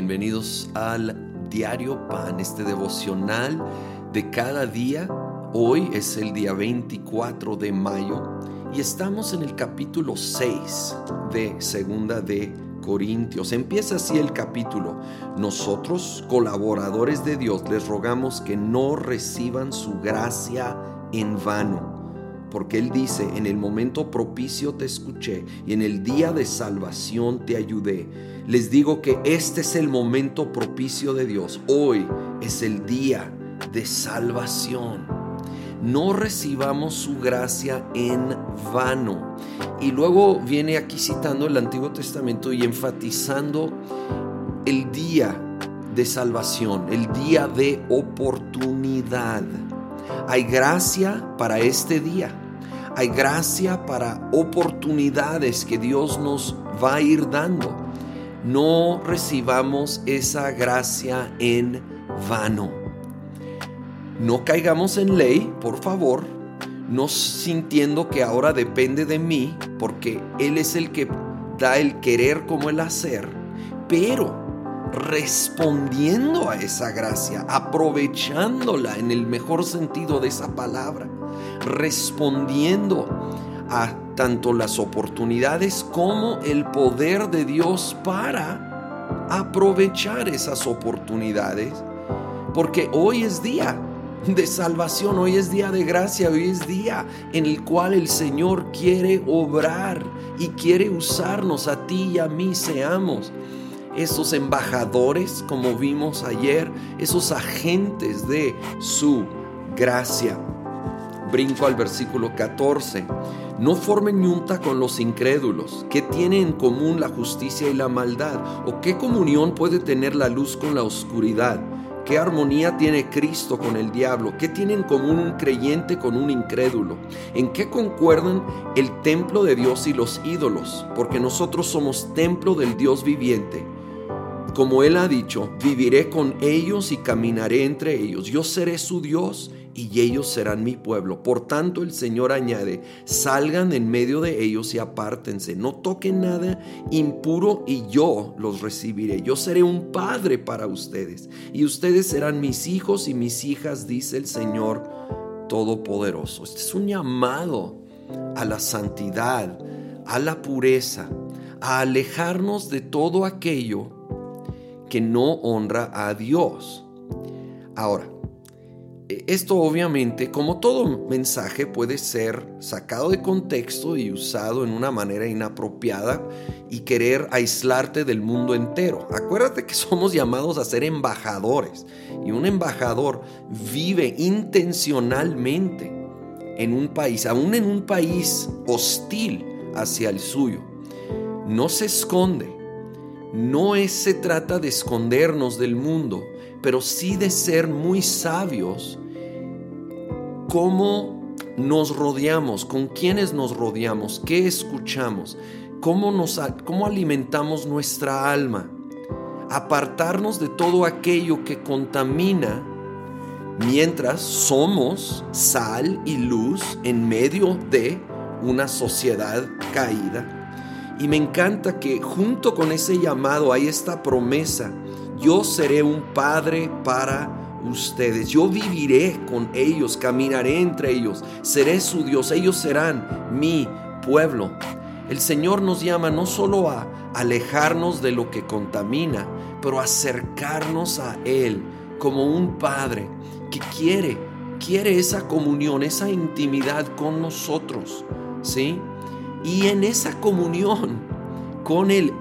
bienvenidos al Diario Pan, este devocional de cada día. Hoy es el día 24 de mayo y estamos en el capítulo 6 de Segunda de Corintios. Empieza así el capítulo. Nosotros, colaboradores de Dios, les rogamos que no reciban su gracia en vano porque Él dice, en el momento propicio te escuché y en el día de salvación te ayudé. Les digo que este es el momento propicio de Dios. Hoy es el día de salvación. No recibamos su gracia en vano. Y luego viene aquí citando el Antiguo Testamento y enfatizando el día de salvación, el día de oportunidad. Hay gracia para este día. Hay gracia para oportunidades que Dios nos va a ir dando. No recibamos esa gracia en vano. No caigamos en ley, por favor, no sintiendo que ahora depende de mí, porque Él es el que da el querer como el hacer, pero respondiendo a esa gracia, aprovechándola en el mejor sentido de esa palabra, respondiendo a tanto las oportunidades como el poder de Dios para aprovechar esas oportunidades, porque hoy es día de salvación, hoy es día de gracia, hoy es día en el cual el Señor quiere obrar y quiere usarnos a ti y a mí, seamos esos embajadores, como vimos ayer, esos agentes de su gracia. Brinco al versículo 14. No formen yunta con los incrédulos. ¿Qué tiene en común la justicia y la maldad? ¿O qué comunión puede tener la luz con la oscuridad? ¿Qué armonía tiene Cristo con el diablo? ¿Qué tiene en común un creyente con un incrédulo? ¿En qué concuerdan el templo de Dios y los ídolos? Porque nosotros somos templo del Dios viviente como Él ha dicho, viviré con ellos y caminaré entre ellos. Yo seré su Dios y ellos serán mi pueblo. Por tanto, el Señor añade, salgan en medio de ellos y apártense. No toquen nada impuro y yo los recibiré. Yo seré un padre para ustedes y ustedes serán mis hijos y mis hijas, dice el Señor Todopoderoso. Este es un llamado a la santidad, a la pureza, a alejarnos de todo aquello que no honra a Dios. Ahora, esto obviamente, como todo mensaje, puede ser sacado de contexto y usado en una manera inapropiada y querer aislarte del mundo entero. Acuérdate que somos llamados a ser embajadores y un embajador vive intencionalmente en un país, aún en un país hostil hacia el suyo. No se esconde, no es, se trata de escondernos del mundo, pero sí de ser muy sabios cómo nos rodeamos, con quiénes nos rodeamos, qué escuchamos, cómo, nos, cómo alimentamos nuestra alma. Apartarnos de todo aquello que contamina mientras somos sal y luz en medio de una sociedad caída y me encanta que junto con ese llamado hay esta promesa. Yo seré un padre para ustedes. Yo viviré con ellos, caminaré entre ellos, seré su Dios, ellos serán mi pueblo. El Señor nos llama no solo a alejarnos de lo que contamina, pero acercarnos a Él como un padre que quiere, quiere esa comunión, esa intimidad con nosotros, ¿sí? Y en esa comunión con Él,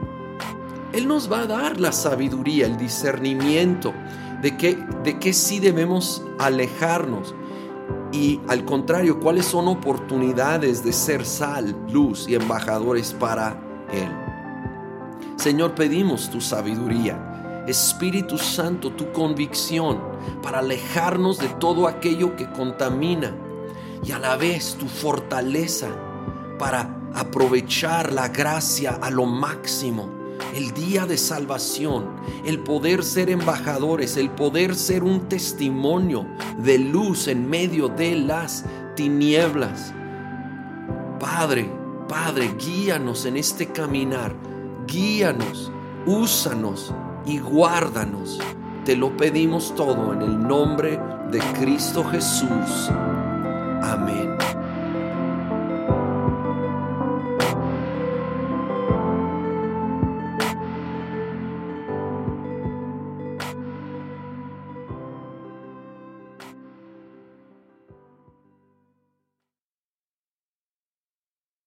Él nos va a dar la sabiduría, el discernimiento de que, de sí debemos alejarnos. Y al contrario, cuáles son oportunidades de ser sal, luz y embajadores para Él. Señor, pedimos tu sabiduría. Espíritu Santo, tu convicción para alejarnos de todo aquello que contamina y a la vez tu fortaleza para aprovechar la gracia a lo máximo. El día de salvación, el poder ser embajadores, el poder ser un testimonio de luz en medio de las tinieblas. Padre, Padre, guíanos en este caminar, guíanos, úsanos y guárdanos. Te lo pedimos todo en el nombre de Cristo Jesús. Amén.